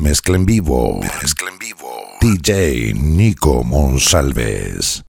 Mezcla en vivo. Mezcla en vivo. DJ Nico Monsalves.